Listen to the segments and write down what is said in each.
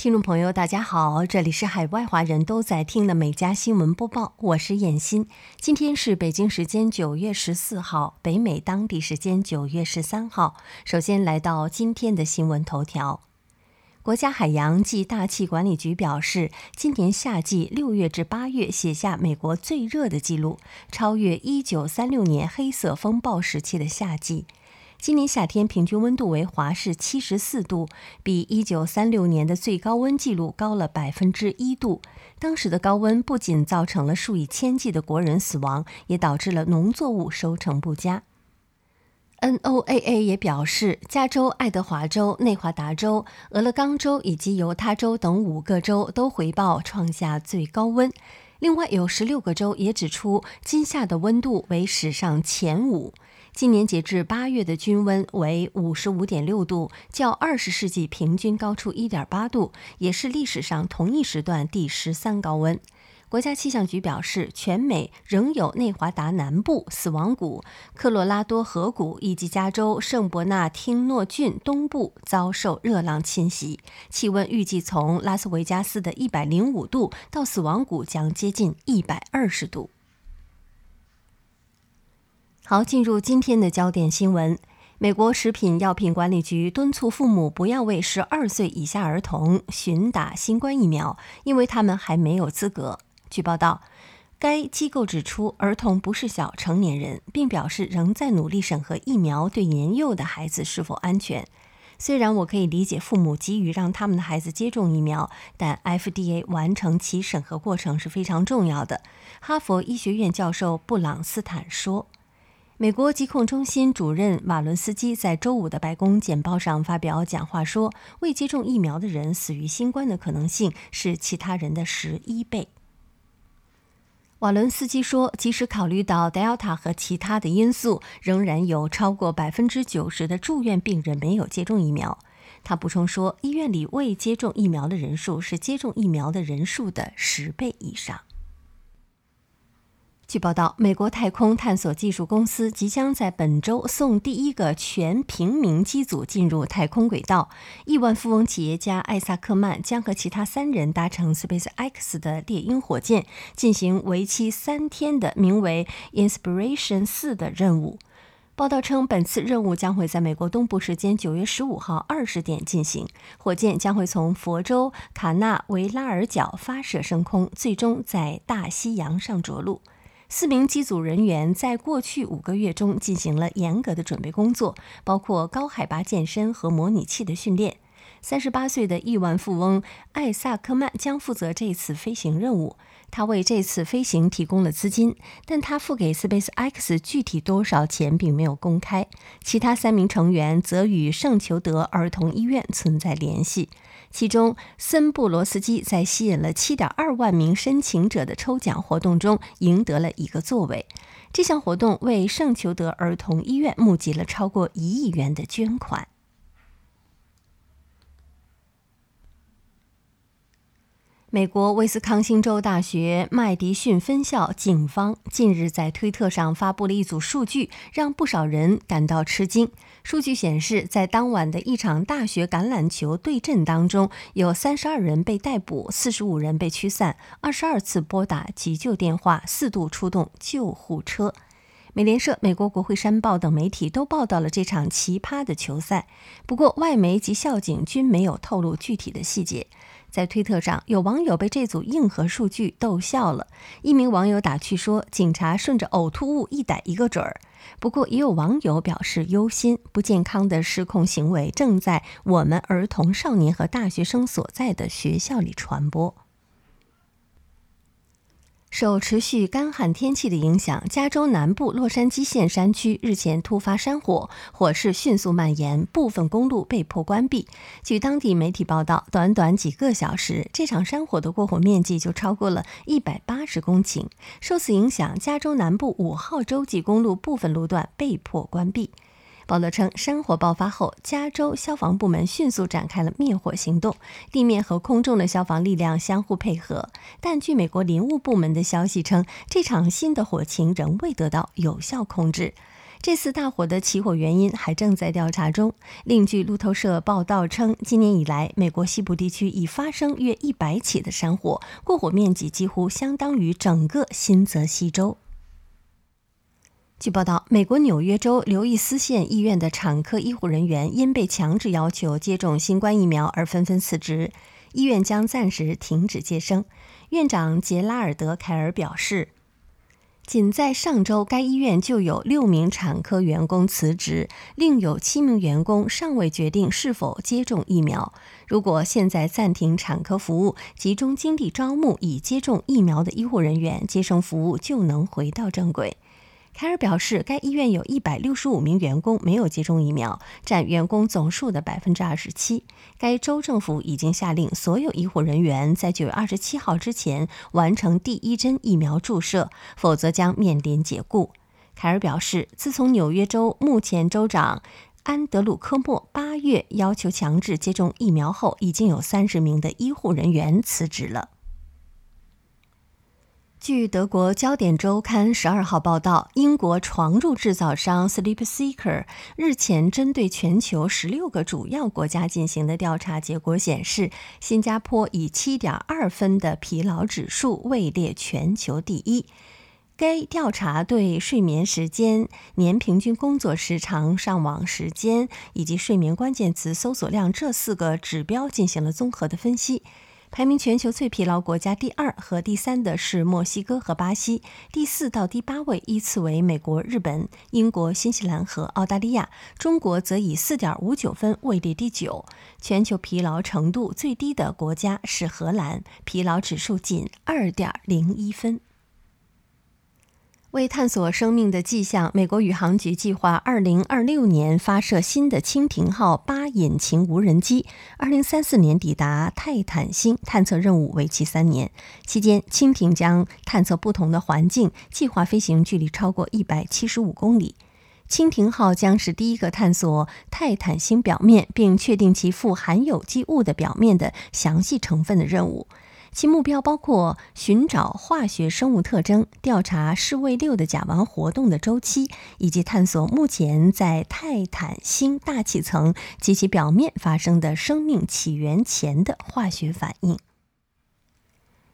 听众朋友，大家好，这里是海外华人都在听的美家新闻播报，我是燕欣。今天是北京时间九月十四号，北美当地时间九月十三号。首先来到今天的新闻头条。国家海洋暨大气管理局表示，今年夏季六月至八月写下美国最热的记录，超越一九三六年黑色风暴时期的夏季。今年夏天平均温度为华氏七十四度，比一九三六年的最高温记录高了百分之一度。当时的高温不仅造成了数以千计的国人死亡，也导致了农作物收成不佳。NOAA 也表示，加州、爱德华州、内华达州、俄勒冈州以及犹他州等五个州都回报创下最高温。另外有十六个州也指出，今夏的温度为史上前五。今年截至八月的均温为五十五点六度，较二十世纪平均高出一点八度，也是历史上同一时段第十三高温。国家气象局表示，全美仍有内华达南部死亡谷、科罗拉多河谷以及加州圣伯纳汀诺郡东部遭受热浪侵袭，气温预计从拉斯维加斯的一百零五度到死亡谷将接近一百二十度。好，进入今天的焦点新闻。美国食品药品管理局敦促父母不要为十二岁以下儿童寻打新冠疫苗，因为他们还没有资格。据报道，该机构指出，儿童不是小成年人，并表示仍在努力审核疫苗对年幼的孩子是否安全。虽然我可以理解父母急于让他们的孩子接种疫苗，但 FDA 完成其审核过程是非常重要的。哈佛医学院教授布朗斯坦说。美国疾控中心主任瓦伦斯基在周五的白宫简报上发表讲话说：“未接种疫苗的人死于新冠的可能性是其他人的十一倍。”瓦伦斯基说：“即使考虑到 Delta 和其他的因素，仍然有超过百分之九十的住院病人没有接种疫苗。”他补充说：“医院里未接种疫苗的人数是接种疫苗的人数的十倍以上。”据报道，美国太空探索技术公司即将在本周送第一个全平民机组进入太空轨道。亿万富翁企业家艾萨克曼将和其他三人搭乘 SpaceX 的猎鹰火箭，进行为期三天的名为 “Inspiration 四”的任务。报道称，本次任务将会在美国东部时间九月十五号二十点进行。火箭将会从佛州卡纳维拉尔角发射升空，最终在大西洋上着陆。四名机组人员在过去五个月中进行了严格的准备工作，包括高海拔健身和模拟器的训练。三十八岁的亿万富翁艾萨克曼将负责这次飞行任务。他为这次飞行提供了资金，但他付给 SpaceX 具体多少钱并没有公开。其他三名成员则与圣裘德儿童医院存在联系。其中，森布罗斯基在吸引了7.2万名申请者的抽奖活动中赢得了一个座位。这项活动为圣裘德儿童医院募集了超过一亿元的捐款。美国威斯康星州大学麦迪逊分校警方近日在推特上发布了一组数据，让不少人感到吃惊。数据显示，在当晚的一场大学橄榄球对阵当中，有三十二人被逮捕，四十五人被驱散，二十二次拨打急救电话，四度出动救护车。美联社、美国国会山报等媒体都报道了这场奇葩的球赛，不过外媒及校警均没有透露具体的细节。在推特上，有网友被这组硬核数据逗笑了。一名网友打趣说：“警察顺着呕吐物一逮一个准儿。”不过，也有网友表示忧心，不健康的失控行为正在我们儿童、少年和大学生所在的学校里传播。受持续干旱天气的影响，加州南部洛杉矶县山区日前突发山火，火势迅速蔓延，部分公路被迫关闭。据当地媒体报道，短短几个小时，这场山火的过火面积就超过了一百八十公顷。受此影响，加州南部五号洲际公路部分路段被迫关闭。报道称，山火爆发后，加州消防部门迅速展开了灭火行动，地面和空中的消防力量相互配合。但据美国林务部门的消息称，这场新的火情仍未得到有效控制。这次大火的起火原因还正在调查中。另据路透社报道称，今年以来，美国西部地区已发生约一百起的山火，过火面积几乎相当于整个新泽西州。据报道，美国纽约州刘易斯县医院的产科医护人员因被强制要求接种新冠疫苗而纷纷辞职，医院将暂时停止接生。院长杰拉尔德·凯尔表示。仅在上周，该医院就有六名产科员工辞职，另有七名员工尚未决定是否接种疫苗。如果现在暂停产科服务，集中精力招募已接种疫苗的医护人员，接生服务就能回到正轨。凯尔表示，该医院有一百六十五名员工没有接种疫苗，占员工总数的百分之二十七。该州政府已经下令所有医护人员在九月二十七号之前完成第一针疫苗注射，否则将面临解雇。凯尔表示，自从纽约州目前州长安德鲁·科莫八月要求强制接种疫苗后，已经有三十名的医护人员辞职了。据德国焦点周刊十二号报道，英国床褥制造商 Sleep Seeker 日前针对全球十六个主要国家进行的调查结果显示，新加坡以七点二分的疲劳指数位列全球第一。该调查对睡眠时间、年平均工作时长、上网时间以及睡眠关键词搜索量这四个指标进行了综合的分析。排名全球最疲劳国家第二和第三的是墨西哥和巴西，第四到第八位依次为美国、日本、英国、新西兰和澳大利亚，中国则以四点五九分位列第九。全球疲劳程度最低的国家是荷兰，疲劳指数仅二点零一分。为探索生命的迹象，美国宇航局计划2026年发射新的蜻蜓号八引擎无人机，2034年抵达泰坦星。探测任务为期三年，期间蜻蜓将探测不同的环境，计划飞行距离超过175公里。蜻蜓号将是第一个探索泰坦星表面并确定其富含有机物的表面的详细成分的任务。其目标包括寻找化学生物特征、调查世卫六的甲烷活动的周期，以及探索目前在泰坦星大气层及其表面发生的生命起源前的化学反应。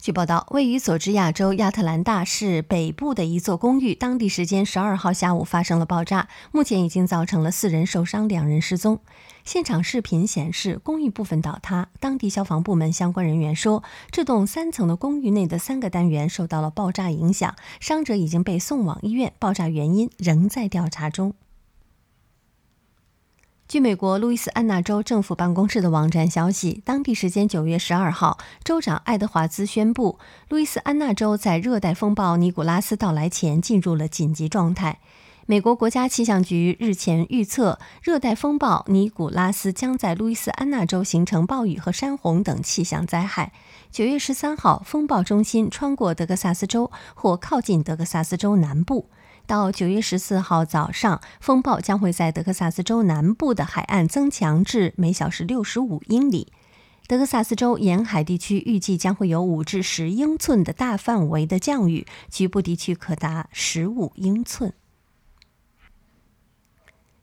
据报道，位于佐治亚州亚特兰大市北部的一座公寓，当地时间十二号下午发生了爆炸，目前已经造成了四人受伤，两人失踪。现场视频显示，公寓部分倒塌。当地消防部门相关人员说，这栋三层的公寓内的三个单元受到了爆炸影响，伤者已经被送往医院，爆炸原因仍在调查中。据美国路易斯安那州政府办公室的网站消息，当地时间九月十二号，州长爱德华兹宣布，路易斯安那州在热带风暴尼古拉斯到来前进入了紧急状态。美国国家气象局日前预测，热带风暴尼古拉斯将在路易斯安那州形成暴雨和山洪等气象灾害。九月十三号，风暴中心穿过德克萨斯州或靠近德克萨斯州南部。到九月十四号早上，风暴将会在德克萨斯州南部的海岸增强至每小时六十五英里。德克萨斯州沿海地区预计将会有五至十英寸的大范围的降雨，局部地区可达十五英寸。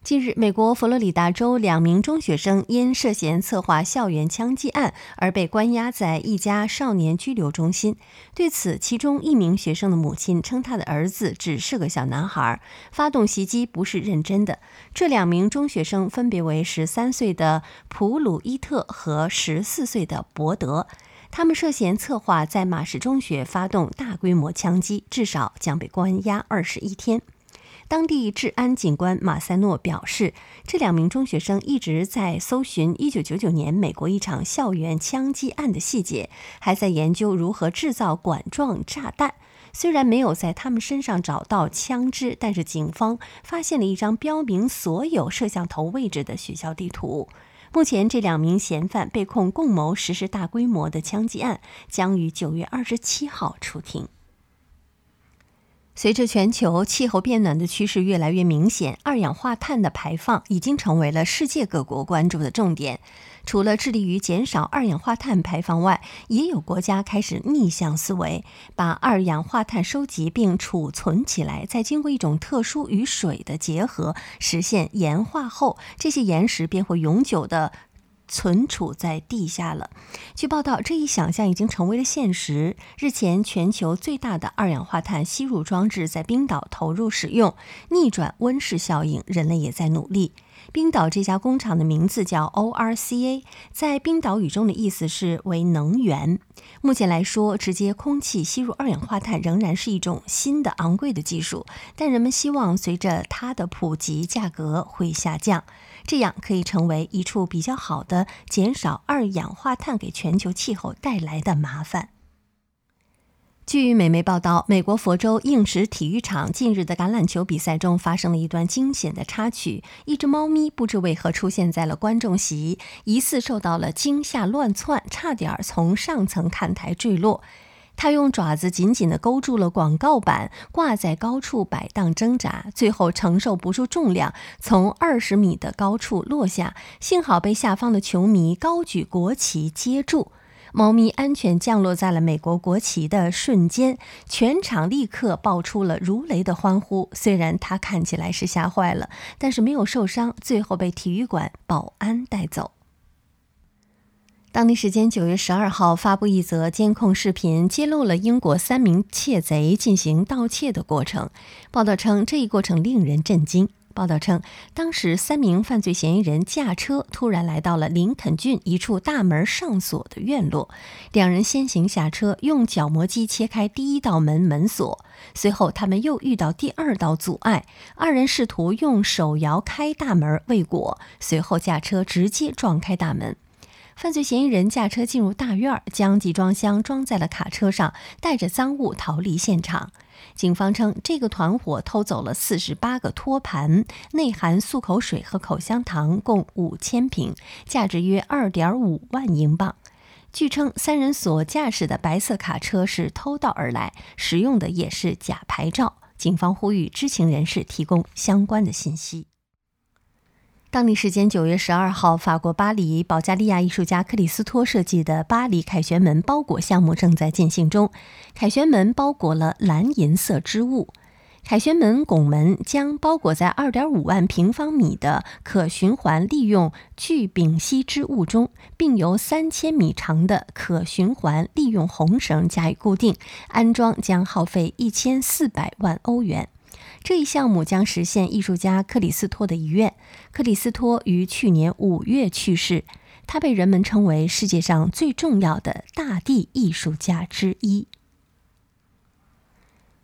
近日，美国佛罗里达州两名中学生因涉嫌策划校园枪击案而被关押在一家少年拘留中心。对此，其中一名学生的母亲称，他的儿子只是个小男孩，发动袭击不是认真的。这两名中学生分别为十三岁的普鲁伊特和十四岁的伯德，他们涉嫌策划在马什中学发动大规模枪击，至少将被关押二十一天。当地治安警官马塞诺表示，这两名中学生一直在搜寻1999年美国一场校园枪击案的细节，还在研究如何制造管状炸弹。虽然没有在他们身上找到枪支，但是警方发现了一张标明所有摄像头位置的学校地图。目前，这两名嫌犯被控共谋实施大规模的枪击案，将于9月27号出庭。随着全球气候变暖的趋势越来越明显，二氧化碳的排放已经成为了世界各国关注的重点。除了致力于减少二氧化碳排放外，也有国家开始逆向思维，把二氧化碳收集并储存起来，再经过一种特殊与水的结合，实现岩化后，这些岩石便会永久的。存储在地下了。据报道，这一想象已经成为了现实。日前，全球最大的二氧化碳吸入装置在冰岛投入使用，逆转温室效应，人类也在努力。冰岛这家工厂的名字叫 ORCA，在冰岛语中的意思是为能源。目前来说，直接空气吸入二氧化碳仍然是一种新的昂贵的技术，但人们希望随着它的普及，价格会下降，这样可以成为一处比较好的减少二氧化碳给全球气候带来的麻烦。据美媒报道，美国佛州应石体育场近日的橄榄球比赛中发生了一段惊险的插曲：一只猫咪不知为何出现在了观众席，疑似受到了惊吓乱窜，差点从上层看台坠落。它用爪子紧紧地勾住了广告板，挂在高处摆荡挣扎，最后承受不住重量，从二十米的高处落下。幸好被下方的球迷高举国旗接住。猫咪安全降落在了美国国旗的瞬间，全场立刻爆出了如雷的欢呼。虽然它看起来是吓坏了，但是没有受伤，最后被体育馆保安带走。当地时间九月十二号，发布一则监控视频，揭露了英国三名窃贼进行盗窃的过程。报道称，这一过程令人震惊。报道称，当时三名犯罪嫌疑人驾车突然来到了林肯郡一处大门上锁的院落，两人先行下车，用角磨机切开第一道门门锁，随后他们又遇到第二道阻碍，二人试图用手摇开大门未果，随后驾车直接撞开大门。犯罪嫌疑人驾车进入大院，将集装箱装在了卡车上，带着赃物逃离现场。警方称，这个团伙偷走了四十八个托盘，内含漱口水和口香糖，共五千瓶，价值约二点五万英镑。据称，三人所驾驶的白色卡车是偷盗而来，使用的也是假牌照。警方呼吁知情人士提供相关的信息。当地时间九月十二号，法国巴黎保加利亚艺术家克里斯托设计的巴黎凯旋门包裹项目正在进行中。凯旋门包裹了蓝银色织物，凯旋门拱门将包裹在二点五万平方米的可循环利用聚丙烯织物中，并由三千米长的可循环利用红绳加以固定。安装将耗费一千四百万欧元。这一项目将实现艺术家克里斯托的遗愿。克里斯托于去年五月去世，他被人们称为世界上最重要的大地艺术家之一。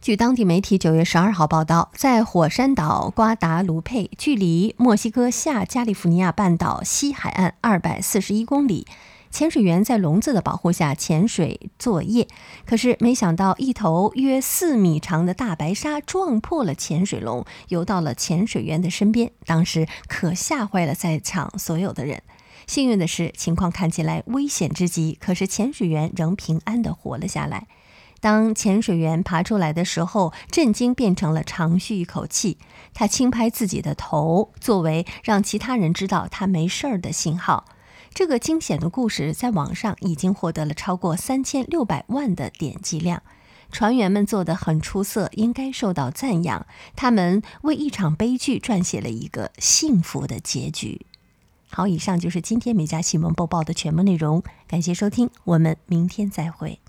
据当地媒体九月十二号报道，在火山岛瓜达卢佩，距离墨西哥下加利福尼亚半岛西海岸二百四十一公里。潜水员在笼子的保护下潜水作业，可是没想到一头约四米长的大白鲨撞破了潜水笼，游到了潜水员的身边。当时可吓坏了在场所有的人。幸运的是，情况看起来危险之极，可是潜水员仍平安地活了下来。当潜水员爬出来的时候，震惊变成了长吁一口气。他轻拍自己的头，作为让其他人知道他没事儿的信号。这个惊险的故事在网上已经获得了超过三千六百万的点击量。船员们做得很出色，应该受到赞扬。他们为一场悲剧撰写了一个幸福的结局。好，以上就是今天美家新闻播报的全部内容。感谢收听，我们明天再会。